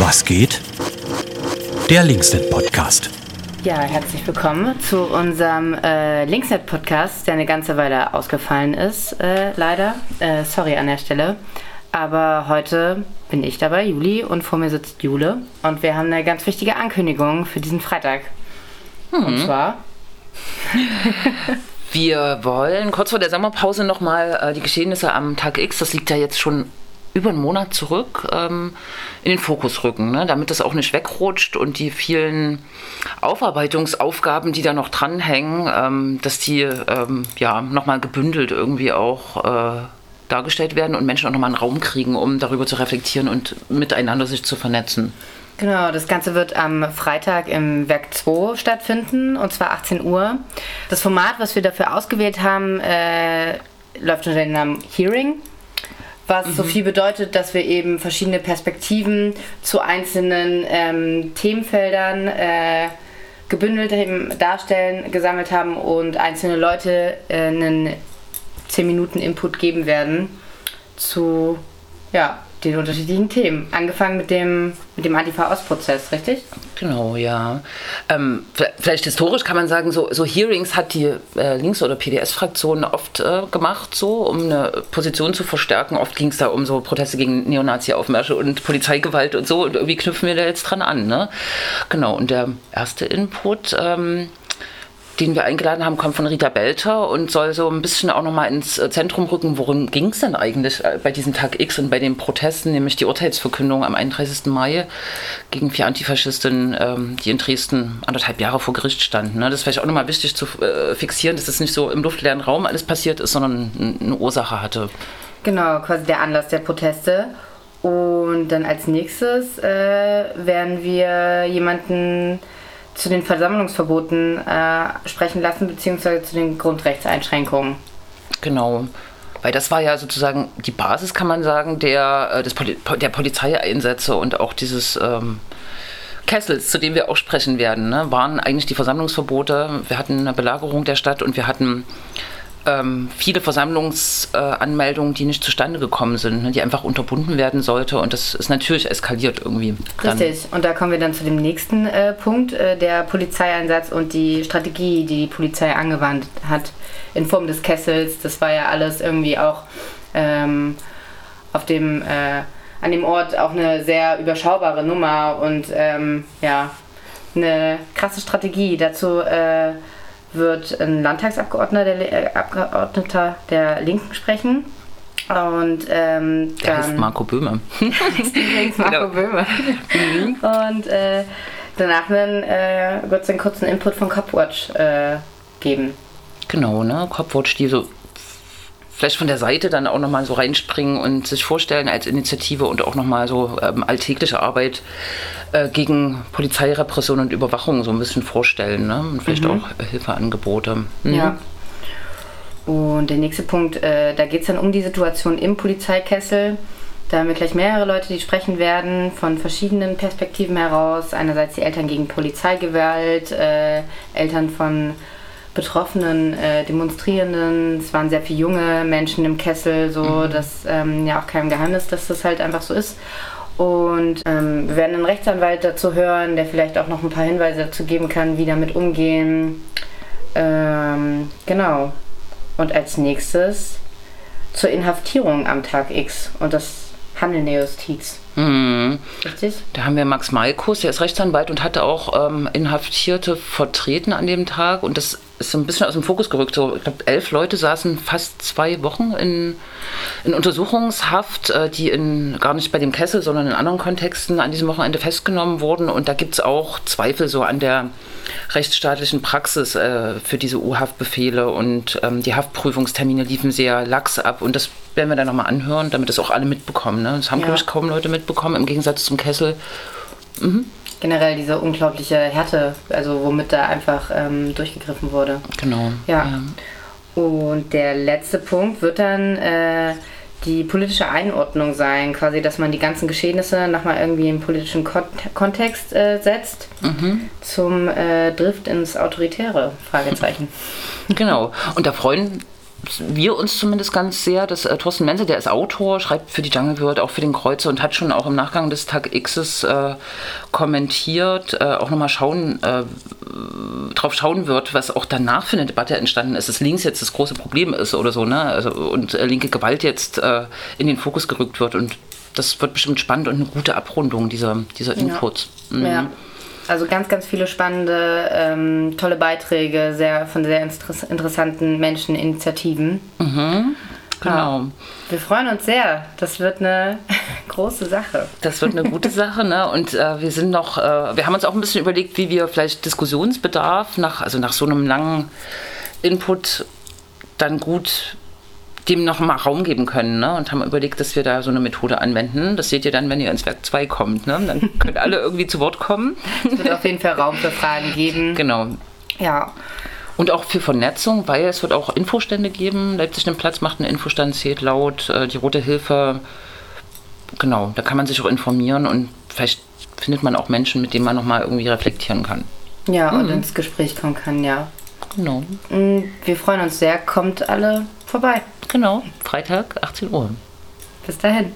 Links geht? Der Linksnet Podcast. Ja, herzlich willkommen zu unserem äh, Linksnet Podcast, der eine ganze Weile ausgefallen ist, äh, leider. Äh, sorry an der Stelle. Aber heute bin ich dabei, Juli, und vor mir sitzt Jule. Und wir haben eine ganz wichtige Ankündigung für diesen Freitag. Mhm. Und zwar. Wir wollen kurz vor der Sommerpause nochmal äh, die Geschehnisse am Tag X, das liegt ja jetzt schon über einen Monat zurück, ähm, in den Fokus rücken, ne? damit das auch nicht wegrutscht und die vielen Aufarbeitungsaufgaben, die da noch dranhängen, ähm, dass die ähm, ja, nochmal gebündelt irgendwie auch äh, dargestellt werden und Menschen auch nochmal einen Raum kriegen, um darüber zu reflektieren und miteinander sich zu vernetzen. Genau, das Ganze wird am Freitag im Werk 2 stattfinden, und zwar 18 Uhr. Das Format, was wir dafür ausgewählt haben, äh, läuft unter dem Namen Hearing, was so viel bedeutet, dass wir eben verschiedene Perspektiven zu einzelnen ähm, Themenfeldern äh, gebündelt eben darstellen, gesammelt haben und einzelne Leute äh, einen 10 Minuten Input geben werden zu ja, den unterschiedlichen Themen. Angefangen mit dem, mit dem Antifa-Ost-Prozess, richtig? Genau, ja. Ähm, vielleicht historisch kann man sagen, so, so Hearings hat die äh, Links- oder PDS-Fraktion oft äh, gemacht, so, um eine Position zu verstärken. Oft ging es da um so Proteste gegen Neonazi-Aufmärsche und Polizeigewalt und so. Und irgendwie knüpfen wir da jetzt dran an, ne? Genau, und der erste Input... Ähm, den wir eingeladen haben, kommt von Rita Belter und soll so ein bisschen auch nochmal ins äh, Zentrum rücken, worum ging es denn eigentlich äh, bei diesem Tag X und bei den Protesten, nämlich die Urteilsverkündung am 31. Mai gegen vier Antifaschistinnen, ähm, die in Dresden anderthalb Jahre vor Gericht standen. Ne? Das ist vielleicht auch nochmal wichtig zu äh, fixieren, dass das nicht so im luftleeren Raum alles passiert ist, sondern eine Ursache hatte. Genau, quasi der Anlass der Proteste. Und dann als nächstes äh, werden wir jemanden zu den Versammlungsverboten äh, sprechen lassen, beziehungsweise zu den Grundrechtseinschränkungen. Genau. Weil das war ja sozusagen die Basis, kann man sagen, der, äh, des Poli der Polizeieinsätze und auch dieses ähm, Kessels, zu dem wir auch sprechen werden, ne, waren eigentlich die Versammlungsverbote. Wir hatten eine Belagerung der Stadt und wir hatten ähm, viele Versammlungsanmeldungen, äh, die nicht zustande gekommen sind, ne, die einfach unterbunden werden sollte. Und das ist natürlich eskaliert irgendwie. Dann. Richtig. Und da kommen wir dann zu dem nächsten äh, Punkt, äh, der Polizeieinsatz und die Strategie, die die Polizei angewandt hat in Form des Kessels. Das war ja alles irgendwie auch ähm, auf dem, äh, an dem Ort auch eine sehr überschaubare Nummer und ähm, ja, eine krasse Strategie. Dazu äh, wird ein Landtagsabgeordneter der, äh, Abgeordneter der Linken sprechen. Und ähm, der heißt Marco Böhme. übrigens Marco genau. Böhme. Und äh, danach äh, wird es einen kurzen Input von Copwatch äh, geben. Genau, ne? Copwatch, die so vielleicht von der Seite dann auch nochmal so reinspringen und sich vorstellen als Initiative und auch nochmal so ähm, alltägliche Arbeit äh, gegen Polizeirepression und Überwachung so ein bisschen vorstellen ne? und vielleicht mhm. auch Hilfeangebote. Mhm. Ja. Und der nächste Punkt, äh, da geht es dann um die Situation im Polizeikessel. Da haben wir gleich mehrere Leute, die sprechen werden, von verschiedenen Perspektiven heraus. Einerseits die Eltern gegen Polizeigewalt, äh, Eltern von betroffenen äh, Demonstrierenden. Es waren sehr viele junge Menschen im Kessel, so mhm. das ähm, ja auch kein Geheimnis, dass das halt einfach so ist. Und ähm, wir werden einen Rechtsanwalt dazu hören, der vielleicht auch noch ein paar Hinweise dazu geben kann, wie damit umgehen. Ähm, genau. Und als nächstes zur Inhaftierung am Tag X und das Handeln der Justiz. Mhm. Richtig? Da haben wir Max Malkus, der ist Rechtsanwalt und hatte auch ähm, Inhaftierte vertreten an dem Tag. Und das ist so ein bisschen aus dem Fokus gerückt. So, ich glaube, elf Leute saßen fast zwei Wochen in, in Untersuchungshaft, äh, die in, gar nicht bei dem Kessel, sondern in anderen Kontexten an diesem Wochenende festgenommen wurden. Und da gibt es auch Zweifel so an der rechtsstaatlichen Praxis äh, für diese U-Haftbefehle. Und ähm, die Haftprüfungstermine liefen sehr lax ab. Und das werden wir dann nochmal anhören, damit das auch alle mitbekommen. Ne? Das haben, ja. glaube ich, kaum Leute mitbekommen, im Gegensatz zum Kessel. Mhm. Generell diese unglaubliche Härte, also womit da einfach ähm, durchgegriffen wurde. Genau. Ja. ja. Und der letzte Punkt wird dann äh, die politische Einordnung sein, quasi, dass man die ganzen Geschehnisse nochmal irgendwie im politischen Kon Kontext äh, setzt, mhm. zum äh, Drift ins Autoritäre, Fragezeichen. Genau. Und da freuen wir uns zumindest ganz sehr, dass äh, Thorsten Mense, der ist Autor, schreibt für die Jungle World, auch für den Kreuzer und hat schon auch im Nachgang des Tag Xs äh, kommentiert, äh, auch nochmal schauen, äh, drauf schauen wird, was auch danach für eine Debatte entstanden ist, dass links jetzt das große Problem ist oder so, ne? Also, und äh, linke Gewalt jetzt äh, in den Fokus gerückt wird und das wird bestimmt spannend und eine gute Abrundung dieser, dieser Inputs. Ja. Mhm. ja. Also ganz, ganz viele spannende, ähm, tolle Beiträge sehr, von sehr interessanten Menschen, Initiativen. Mhm. Genau. Ja. Wir freuen uns sehr. Das wird eine große Sache. Das wird eine gute Sache, ne? Und äh, wir sind noch, äh, wir haben uns auch ein bisschen überlegt, wie wir vielleicht Diskussionsbedarf nach, also nach so einem langen Input dann gut dem noch mal Raum geben können ne? und haben überlegt, dass wir da so eine Methode anwenden. Das seht ihr dann, wenn ihr ins Werk 2 kommt. Ne? Dann könnt alle irgendwie zu Wort kommen. Es wird auf jeden Fall Raum für Fragen geben. Genau. Ja. Und auch für Vernetzung, weil es wird auch Infostände geben. Leipzig den Platz macht einen Infostand, zählt laut, äh, die Rote Hilfe. Genau, da kann man sich auch informieren und vielleicht findet man auch Menschen, mit denen man nochmal irgendwie reflektieren kann. Ja, und mhm. ins Gespräch kommen kann, ja. Genau. Mm, wir freuen uns sehr. Kommt alle vorbei. Genau, Freitag, 18 Uhr. Bis dahin.